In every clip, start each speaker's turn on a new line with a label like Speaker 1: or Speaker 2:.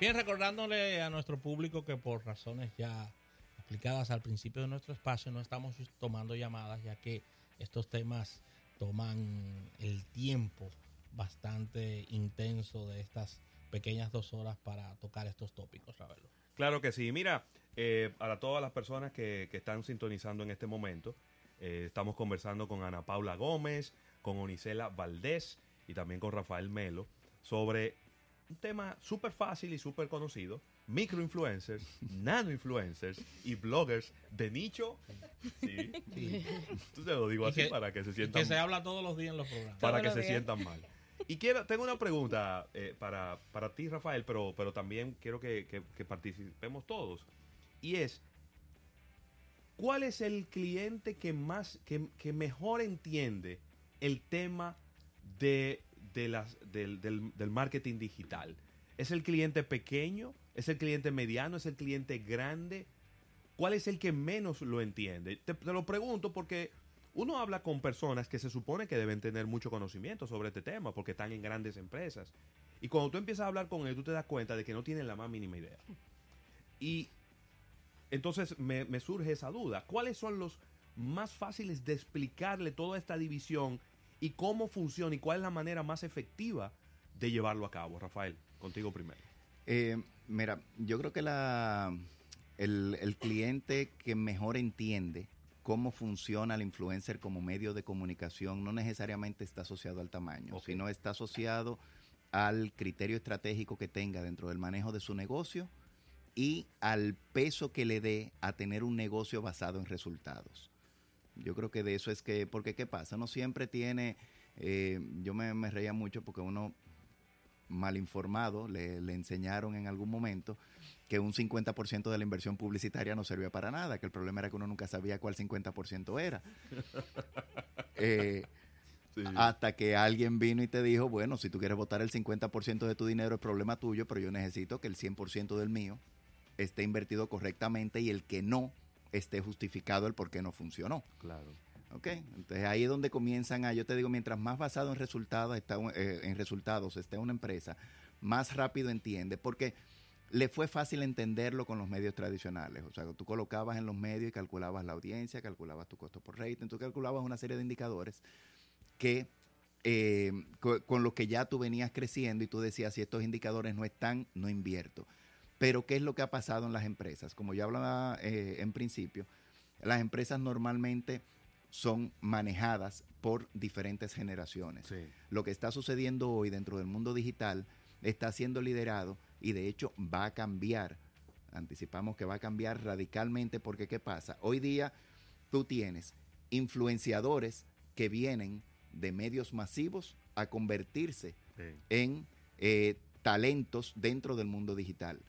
Speaker 1: Bien, recordándole a nuestro público que por razones ya explicadas al principio de nuestro espacio no estamos tomando llamadas ya que estos temas toman el tiempo bastante intenso de estas pequeñas dos horas para tocar estos tópicos.
Speaker 2: Claro que sí. Mira, eh, para todas las personas que, que están sintonizando en este momento, eh, estamos conversando con Ana Paula Gómez, con Onicela Valdés y también con Rafael Melo sobre un tema súper fácil y súper conocido, microinfluencers, nanoinfluencers y bloggers de nicho. Sí,
Speaker 1: Sí.
Speaker 2: tú te lo digo
Speaker 1: Y
Speaker 2: así
Speaker 1: que-
Speaker 2: para que se
Speaker 1: Que
Speaker 2: sientan
Speaker 1: se habla todos los días en los programas.
Speaker 2: para
Speaker 3: Todos
Speaker 2: que se
Speaker 3: días.
Speaker 2: sientan mal. Y quiero, tengo una pregunta eh, para, para ti, Rafael, pero, pero también quiero que, que- que participemos todos. Y es, ¿cuál es el cliente que más, que, que mejor entiende el tema de, del, marketing digital? ¿Es el cliente pequeño? ¿Es el cliente mediano? ¿Es el cliente grande? ¿Cuál es el que menos lo entiende? Te, lo pregunto porque uno habla con personas que se supone que deben tener mucho conocimiento sobre este tema porque están en grandes empresas. Y cuando tú empiezas a hablar con ellos, tú te das cuenta de que no tienen la más mínima idea. Y entonces me, me surge esa duda. ¿Cuáles son los más fáciles de explicarle toda esta división y cómo funciona y cuál es la manera más efectiva de llevarlo a cabo? Rafael, contigo primero.
Speaker 4: Eh, mira, yo creo que la, el, el cliente que mejor entiende cómo funciona el influencer como medio de comunicación no necesariamente está asociado al tamaño, sino está asociado al criterio estratégico que tenga dentro del manejo de su negocio y al peso que le dé a tener un negocio basado en resultados. Yo creo que de eso es que, porque ¿qué pasa? Uno siempre tiene, eh, yo me, me reía mucho porque uno mal informado, le, le enseñaron en algún momento que un 50% de la inversión publicitaria no servía para nada, que el problema era que uno nunca sabía cuál 50% era. Eh, hasta que alguien vino y te dijo, bueno, si tú quieres votar el 50% de tu dinero es problema tuyo, pero yo necesito que el 100% del mío esté invertido correctamente y el que no esté justificado el por qué no funcionó.
Speaker 2: Claro.
Speaker 4: ¿Ok? Entonces ahí es donde comienzan a, yo te digo, mientras más basado en resultados está, eh, en resultados esté una empresa, más rápido entiende, porque le fue fácil entenderlo con los medios tradicionales. O sea, tú colocabas en los medios y calculabas la audiencia, calculabas tu costo por rating, tú calculabas una serie de indicadores que eh, co- con los que ya tú venías creciendo y tú decías, si estos indicadores no están, no invierto. Pero ¿qué es lo que ha pasado en las empresas? Como ya hablaba eh, en principio, las empresas normalmente son manejadas por diferentes generaciones.
Speaker 2: Sí.
Speaker 4: Lo que está sucediendo hoy dentro del mundo digital está siendo liderado y de hecho va a cambiar. Anticipamos que va a cambiar radicalmente porque ¿qué pasa? Hoy día tú tienes influenciadores que vienen de medios masivos a convertirse
Speaker 2: Sí.
Speaker 4: en eh, talentos dentro del mundo digital.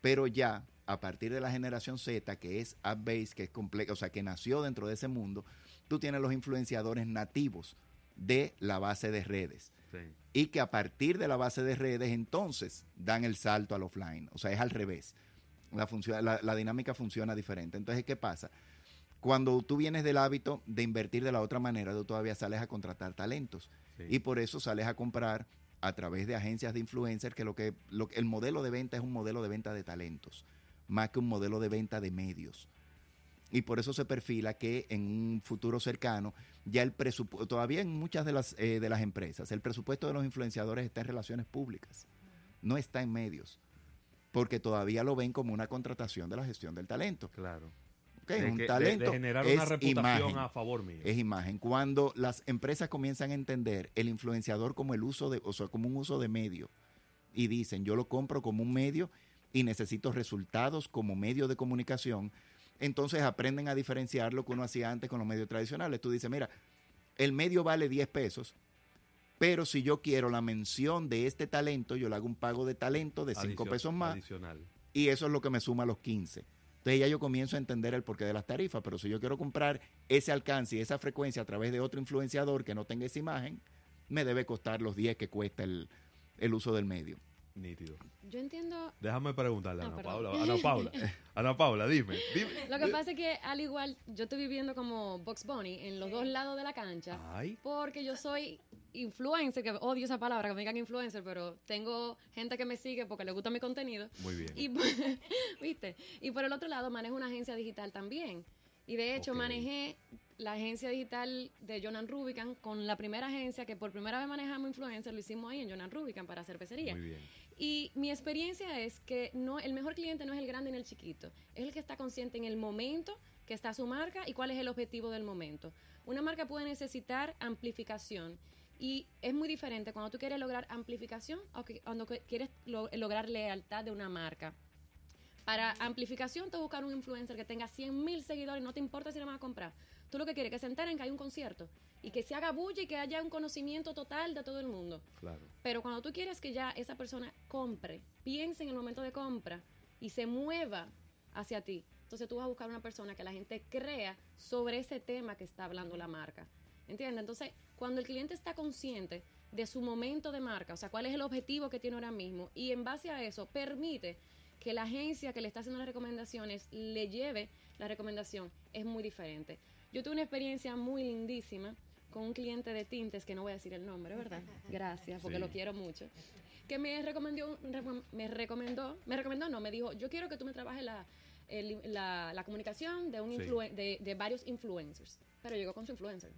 Speaker 4: Pero ya a partir de la generación Z, que es app-based, que es compleja, o sea, que nació dentro de ese mundo, tú tienes los influenciadores nativos de la base de redes.
Speaker 2: Sí.
Speaker 4: Y que a partir de la base de redes entonces dan el salto al offline. O sea, es al revés. La, la, la dinámica funciona diferente. Entonces, ¿qué pasa? Cuando tú vienes del hábito de invertir de la otra manera, tú todavía sales a contratar talentos.
Speaker 2: Sí.
Speaker 4: Y por eso sales a comprar a través de agencias de influencers que lo que lo, el modelo de venta es un modelo de venta de talentos, más que un modelo de venta de medios. Y por eso se perfila que en un futuro cercano, ya el presupuesto, todavía en muchas de las, eh, de las empresas, el presupuesto de los influenciadores está en relaciones públicas, no está en medios, porque todavía lo ven como una contratación de la gestión del talento.
Speaker 2: Claro.
Speaker 4: ¿Ok?
Speaker 2: De
Speaker 4: un
Speaker 2: que-
Speaker 4: talento
Speaker 2: de, generar
Speaker 4: es
Speaker 2: una reputación
Speaker 4: imagen
Speaker 2: a favor mío.
Speaker 4: es imagen. Cuando las empresas comienzan a entender el influenciador como el uso de, o sea, como un uso de medio y dicen, yo lo compro como un medio y necesito resultados como medio de comunicación, entonces aprenden a diferenciar lo que uno hacía antes con los medios tradicionales. Tú dices, mira, el medio vale 10 pesos, pero si yo quiero la mención de este talento, yo le hago un pago de talento de 5
Speaker 2: Adicion-
Speaker 4: pesos más
Speaker 2: Adicional.
Speaker 4: y eso es lo que me suma a los 15. Entonces ya yo comienzo a entender el porqué de las tarifas, pero si yo quiero comprar ese alcance y esa frecuencia a través de otro influenciador que no tenga esa imagen, me debe costar los 10 que cuesta el, el uso del medio.
Speaker 2: Nítido.
Speaker 3: Yo entiendo.
Speaker 2: Déjame preguntarle a
Speaker 3: Ah,
Speaker 2: Ana
Speaker 3: perdón.
Speaker 2: Paula. Ana Paula, Ana Paula, dime. dime.
Speaker 3: Lo que pasa es que al igual yo estoy viviendo como Box Bunny en los dos lados de la cancha.
Speaker 2: Ay,
Speaker 3: Porque yo soy influencer, que odio esa palabra, que me digan influencer, pero tengo gente que me sigue porque le gusta mi contenido.
Speaker 2: muy bien.
Speaker 3: Y, por- ¿viste? y por el otro lado manejo una agencia digital también. Y de hecho manejé la agencia digital de Jonan Rubicam con la primera agencia que por primera vez manejamos influencer, lo hicimos ahí en Jonan Rubicam para cervecería.
Speaker 2: Muy bien.
Speaker 3: Y mi experiencia es que no, el mejor cliente no es el grande ni el chiquito, es el que está consciente en el momento que está su marca y cuál es el objetivo del momento. Una marca puede necesitar amplificación y es muy diferente cuando tú quieres lograr amplificación o que- cuando quieres lo- lograr lealtad de una marca. Para amplificación, te buscar un influencer que tenga 100 mil seguidores, no te importa si lo van a comprar. Tú lo que quieres es que se enteren que hay un concierto y que se haga bulla y que haya un conocimiento total de todo el mundo.
Speaker 2: Claro.
Speaker 3: Pero cuando tú quieres que ya esa persona compre, piense en el momento de compra y se mueva hacia ti, entonces tú vas a buscar una persona que la gente crea sobre ese tema que está hablando la marca. ¿Entiendes? Entonces, cuando el cliente está consciente de su momento de marca, o sea, cuál es el objetivo que tiene ahora mismo, y en base a eso permite que la agencia que le está haciendo las recomendaciones le lleve la recomendación, es muy diferente. Yo tuve una experiencia muy lindísima con un cliente de tintes, que no voy a decir el nombre, ¿verdad? Gracias, porque
Speaker 2: Sí.
Speaker 3: lo quiero mucho. Que me recomendó, me recomendó, me recomendó, no, me dijo, yo quiero que tú me trabajes la, el- la, la comunicación de, un
Speaker 2: Sí.
Speaker 3: influen- de, de varios influencers. Pero llegó con su influencer.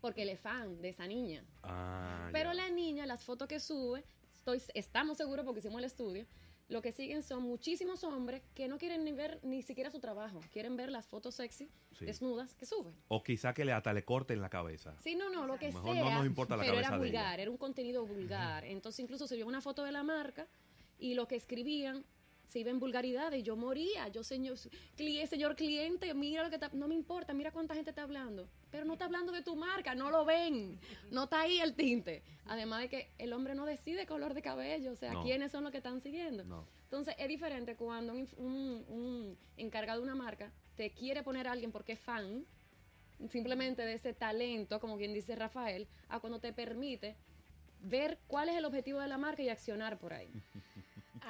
Speaker 3: Porque él es fan de esa niña.
Speaker 2: Ah,
Speaker 3: Pero la niña, las fotos que sube, estoy, estamos seguros porque hicimos el estudio, lo que siguen son muchísimos hombres que no quieren ni ver ni siquiera su trabajo, quieren ver las fotos sexy,
Speaker 2: Sí.
Speaker 3: desnudas que sube.
Speaker 2: O quizá que le hasta le corten la cabeza.
Speaker 3: Sí, no, no, lo que
Speaker 2: Mejor
Speaker 3: sea.
Speaker 2: no nos importa la
Speaker 3: pero
Speaker 2: cabeza
Speaker 3: era
Speaker 2: de
Speaker 3: vulgar, era un contenido vulgar. Entonces incluso se vio una foto de la marca y lo que escribían se iba en vulgaridades yo moría. Yo, señor, cli- señor cliente, mira lo que está, no me importa, mira cuánta gente está hablando. Pero no está hablando de tu marca, no lo ven. No está ahí el tinte. Además de que el hombre no decide color de cabello, o sea,
Speaker 2: No.
Speaker 3: quiénes son los que están siguiendo.
Speaker 2: No.
Speaker 3: Entonces es diferente cuando un- un encargado de una marca te quiere poner a alguien porque es fan, simplemente de ese talento, como quien dice Rafael, a cuando te permite ver cuál es el objetivo de la marca y accionar por ahí.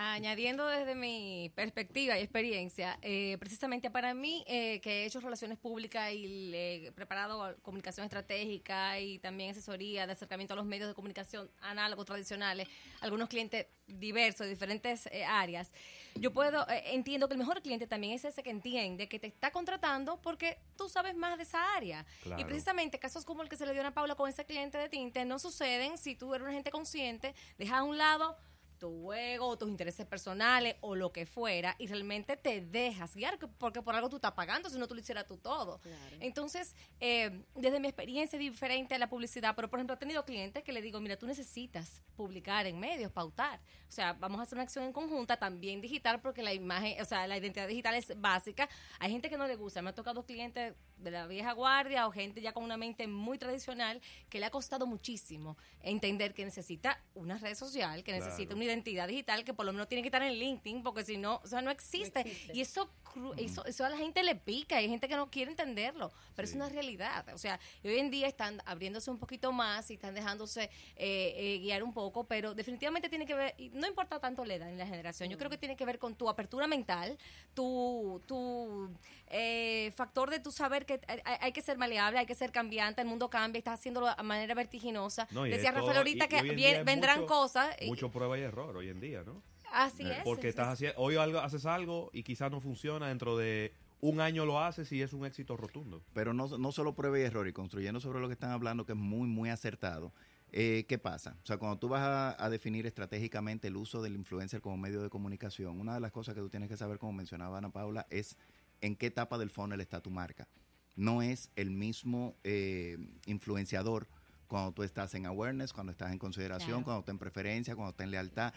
Speaker 5: Añadiendo desde mi perspectiva y experiencia, eh, precisamente para mí, eh, que he hecho relaciones públicas y le he preparado comunicación estratégica y también asesoría de acercamiento a los medios de comunicación análogos tradicionales, algunos clientes diversos de diferentes eh, áreas, yo puedo, eh, entiendo que el mejor cliente también es ese que entiende que te está contratando porque tú sabes más de esa área.
Speaker 2: Claro.
Speaker 5: Y precisamente casos como el que se le dio a Paula con ese cliente de tinte no suceden si tú eres una gente consciente, dejas a un lado tu ego, tus intereses personales o lo que fuera y realmente te dejas guiar que- porque por algo tú estás pagando, si no tú lo hicieras tú todo. Entonces, eh, desde mi experiencia es diferente a la publicidad, pero por ejemplo he tenido clientes que le digo, mira, tú necesitas publicar en medios, pautar. O sea, vamos a hacer una acción en conjunta, también digital, porque la imagen, o sea, la identidad digital es básica. Hay gente que no le gusta, me ha tocado clientes de la vieja guardia o gente ya con una mente muy tradicional que le ha costado muchísimo entender que necesita una red social, que necesita
Speaker 2: Claro.
Speaker 5: Identidad digital, que por lo menos tiene que estar en LinkedIn, porque si no, o sea, no existe.
Speaker 3: existe.
Speaker 5: Y eso, cru- eso, eso a la gente le pica, hay gente que no quiere entenderlo, pero
Speaker 2: Sí.
Speaker 5: es una realidad. O sea, hoy en día están abriéndose un poquito más y están dejándose eh, eh, guiar un poco, pero definitivamente tiene que ver, y no importa tanto la edad ni la generación, yo creo que tiene que ver con tu apertura mental, tu, tu eh, factor de tu saber que hay, hay que ser maleable, hay que ser cambiante, el mundo cambia, estás haciéndolo de manera vertiginosa.
Speaker 2: No,
Speaker 5: Decía Rafael ahorita
Speaker 2: y-
Speaker 5: que
Speaker 2: en
Speaker 5: vendrán
Speaker 2: mucho-
Speaker 5: cosas. y-
Speaker 2: Mucho prueba y error hoy en día, ¿no?
Speaker 5: así
Speaker 2: Eh,
Speaker 5: es.
Speaker 2: Porque
Speaker 5: es-
Speaker 2: estás
Speaker 5: es-
Speaker 2: haciendo, hoy algo, haces algo y quizás no funciona, dentro de un año lo haces y es un éxito rotundo.
Speaker 4: Pero no, no solo prueba y error, y construyendo sobre lo que están hablando, que es muy, muy acertado. Eh, ¿Qué pasa? O sea, cuando tú vas a, a definir estratégicamente el uso del influencer como medio de comunicación, una de las cosas que tú tienes que saber, como mencionaba Ana Paula, es en qué etapa del funnel está tu marca. No es el mismo eh, influenciador cuando tú estás en awareness, cuando estás en consideración,
Speaker 5: Claro.
Speaker 4: cuando estás en preferencia, cuando estás en lealtad,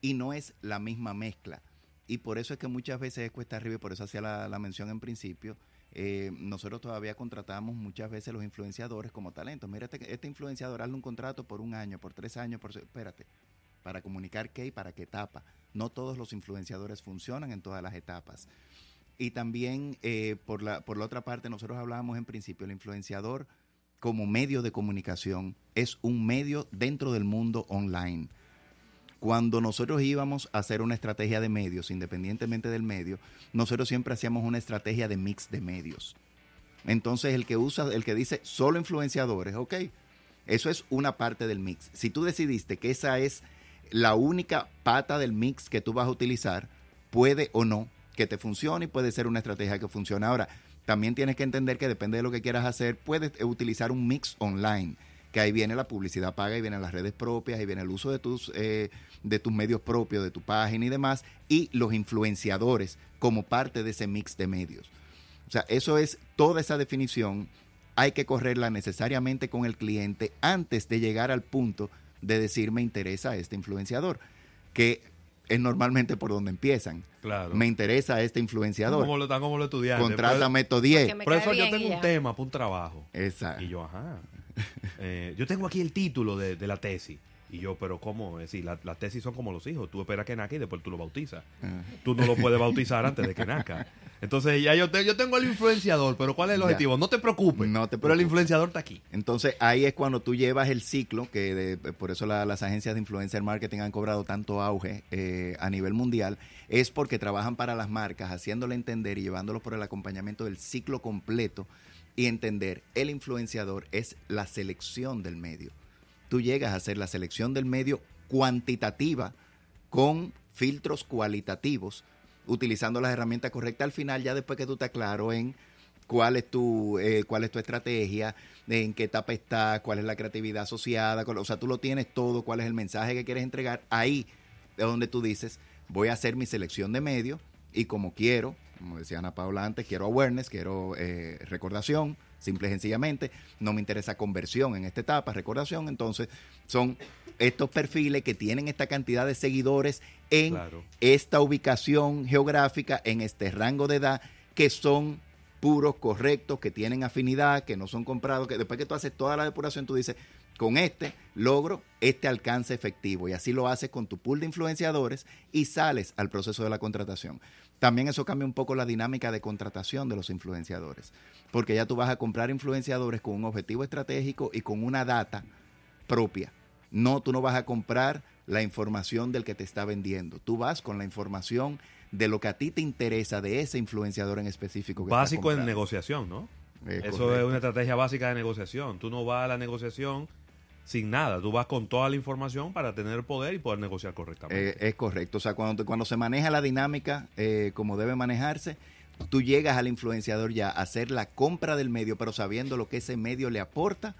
Speaker 4: y no es la misma mezcla. Y por eso es que muchas veces es cuesta arriba, y por eso hacía la, la mención en principio, eh, nosotros todavía contratamos muchas veces los influenciadores como talentos. Mira, este, este influenciador, hazle un contrato por un año, por tres años, por... Espérate, para comunicar qué y para qué etapa. No todos los influenciadores funcionan en todas las etapas. Y también, eh, por, la, por la otra parte, nosotros hablábamos en principio, el influenciador como medio de comunicación es un medio dentro del mundo online. cuando nosotros íbamos a hacer una estrategia de medios, independientemente del medio, nosotros siempre hacíamos una estrategia de mix de medios. Entonces el que usa, el que dice solo influenciadores, ok, eso es una parte del mix. Si tú decidiste que esa es la única pata del mix que tú vas a utilizar, puede o no que te funcione y puede ser una estrategia que funcione. Ahora, también tienes que entender que depende de lo que quieras hacer, puedes utilizar un mix online, que ahí viene la publicidad paga, y vienen las redes propias, y viene el uso de tus, eh, de tus medios propios, de tu página y demás, y los influenciadores como parte de ese mix de medios. O sea, eso es toda esa definición, hay que correrla necesariamente con el cliente antes de llegar al punto de decir me interesa este influenciador, que es normalmente por donde empiezan.
Speaker 2: Claro.
Speaker 4: Me interesa este influenciador.
Speaker 2: Como lo están como los estudiantes.
Speaker 4: Contrátame estos 10.
Speaker 5: Porque me
Speaker 2: Por
Speaker 5: cae
Speaker 2: eso yo tengo un
Speaker 5: ya.
Speaker 2: tema para un trabajo.
Speaker 4: Exacto.
Speaker 2: Y yo, ajá. Eh, yo tengo aquí el título de, de la tesis. Y yo, pero ¿cómo? Es decir, la- las tesis son como los hijos. Tú esperas que nazca y después tú lo bautizas.
Speaker 4: Ajá.
Speaker 2: Tú no lo puedes bautizar antes de que nazca. Entonces, ya yo, te- yo tengo el influenciador, pero ¿cuál es el
Speaker 4: Ya.
Speaker 2: objetivo? No te preocupes.
Speaker 4: No te
Speaker 2: Pero el influenciador está aquí.
Speaker 4: Entonces ahí es cuando tú llevas el ciclo, que de- por eso la- las agencias de influencer marketing han cobrado tanto auge eh, a nivel mundial, es porque trabajan para las marcas, haciéndole entender y llevándolo por el acompañamiento del ciclo completo y entender, el influenciador es la selección del medio. Tú llegas a hacer la selección del medio cuantitativa con filtros cualitativos, utilizando las herramientas correctas al final, ya después que tú estás claro en cuál es tu eh, cuál es tu estrategia, en qué etapa está, cuál es la creatividad asociada, o sea, tú lo tienes todo, cuál es el mensaje que quieres entregar, ahí es donde tú dices, voy a hacer mi selección de medios y como quiero, como decía Ana Paula antes, quiero awareness, quiero eh, recordación, simple y sencillamente, no me interesa conversión en esta etapa, recordación, entonces son estos perfiles que tienen esta cantidad de seguidores en
Speaker 2: Claro.
Speaker 4: esta ubicación geográfica, en este rango de edad, que son puros, correctos, que tienen afinidad, que no son comprados, que después que tú haces toda la depuración, tú dices, con este logro este alcance efectivo. Y así lo haces con tu pool de influenciadores y sales al proceso de la contratación. También eso cambia un poco la dinámica de contratación de los influenciadores, porque ya tú vas a comprar influenciadores con un objetivo estratégico y con una data propia. No, tú no vas a comprar la información del que te está vendiendo. Tú vas con la información de lo que a ti te interesa de ese influenciador en específico. Que
Speaker 2: Básico en negociación, ¿no?
Speaker 4: Eh,
Speaker 2: Eso es una estrategia básica de negociación. Tú no vas a la negociación sin nada. Tú vas con toda la información para tener poder y poder negociar correctamente.
Speaker 4: Eh, es correcto. O sea, cuando, cuando se maneja la dinámica eh, como debe manejarse, tú llegas al influenciador ya a hacer la compra del medio, pero sabiendo lo que ese medio le aporta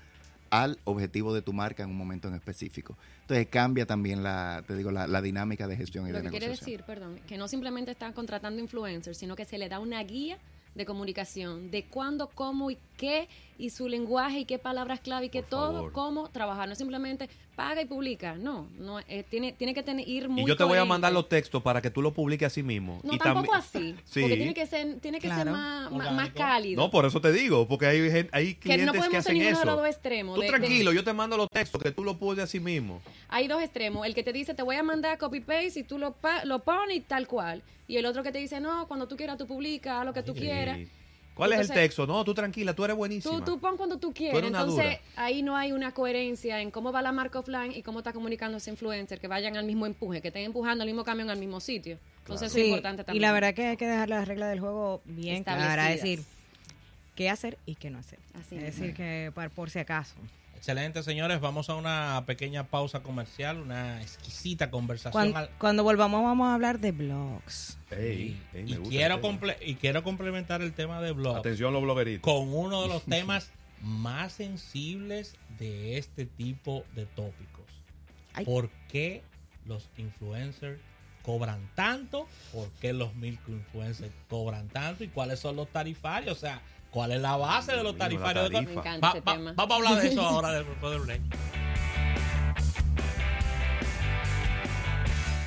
Speaker 4: al objetivo de tu marca en un momento en específico. Entonces cambia también la, te digo, la, la dinámica de gestión y
Speaker 3: Lo
Speaker 4: de
Speaker 3: que quiere
Speaker 4: negociación.
Speaker 3: decir, perdón, que no simplemente están contratando influencers, sino que se le da una guía de comunicación de cuándo, cómo y qué, y su lenguaje y qué palabras clave y qué todo,
Speaker 2: favor.
Speaker 3: cómo trabajar. No simplemente paga y publica. No, no eh, tiene, tiene que tener, ir muy
Speaker 2: y yo te voy a mandar los textos para que tú los publiques así mismo.
Speaker 3: No,
Speaker 2: y
Speaker 3: tampoco así.
Speaker 2: Sí.
Speaker 3: Porque tiene que ser, tiene que ser
Speaker 6: Claro.
Speaker 3: más, más, cálido.
Speaker 2: No, por eso te digo, porque hay, gen- hay
Speaker 3: que
Speaker 2: clientes
Speaker 3: no
Speaker 2: que,
Speaker 3: podemos ser
Speaker 2: hacen
Speaker 3: ninguno de los
Speaker 2: eso.
Speaker 3: dos extremos.
Speaker 2: Tú
Speaker 3: de- de-
Speaker 2: tranquilo, yo te mando los textos, que tú los publiques así mismo.
Speaker 3: hay dos extremos. El que te dice, te voy a mandar copy-paste y tú lo, lo pones y tal cual. Y el otro que te dice, no, cuando tú quieras tú publica, haz lo que tú
Speaker 2: Sí.
Speaker 3: quieras.
Speaker 2: ¿Cuál es el texto? No, tú tranquila, tú eres buenísima.
Speaker 3: Tú, tú pon cuando tú
Speaker 2: eres
Speaker 3: quieras.
Speaker 2: una
Speaker 3: Entonces,
Speaker 2: dura.
Speaker 3: ahí no hay una coherencia en cómo va la marca offline y cómo está comunicando ese influencer, que vayan al mismo empuje, que estén empujando el mismo camión al mismo sitio. Entonces, eso es
Speaker 6: Sí,
Speaker 3: importante
Speaker 6: y
Speaker 3: también.
Speaker 6: la verdad que hay que dejar las reglas del juego bien claras, es decir, qué hacer y qué no hacer.
Speaker 3: Así
Speaker 6: es decir, que por, por si acaso.
Speaker 1: Excelente, señores. Vamos a una pequeña pausa comercial, una exquisita conversación.
Speaker 6: Cuando,
Speaker 1: al-
Speaker 6: cuando volvamos vamos a hablar de blogs.
Speaker 2: Ey, ey, me
Speaker 1: y, quiero y quiero complementar el tema de blog
Speaker 2: Atención los blogueritos.
Speaker 1: con uno de los temas más sensibles de este tipo de tópicos.
Speaker 6: Ay.
Speaker 1: ¿Por qué los influencers cobran tanto? ¿Por qué los microinfluencers cobran tanto? ¿Y cuáles son los tarifarios? O sea, ¿cuál es la base de los tarifarios?
Speaker 2: tarifa.
Speaker 3: Me encanta
Speaker 1: Va-
Speaker 3: ese
Speaker 1: va-
Speaker 3: tema.
Speaker 1: vamos a hablar de eso ahora del, del break.